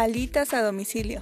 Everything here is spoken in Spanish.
Alitas a domicilio.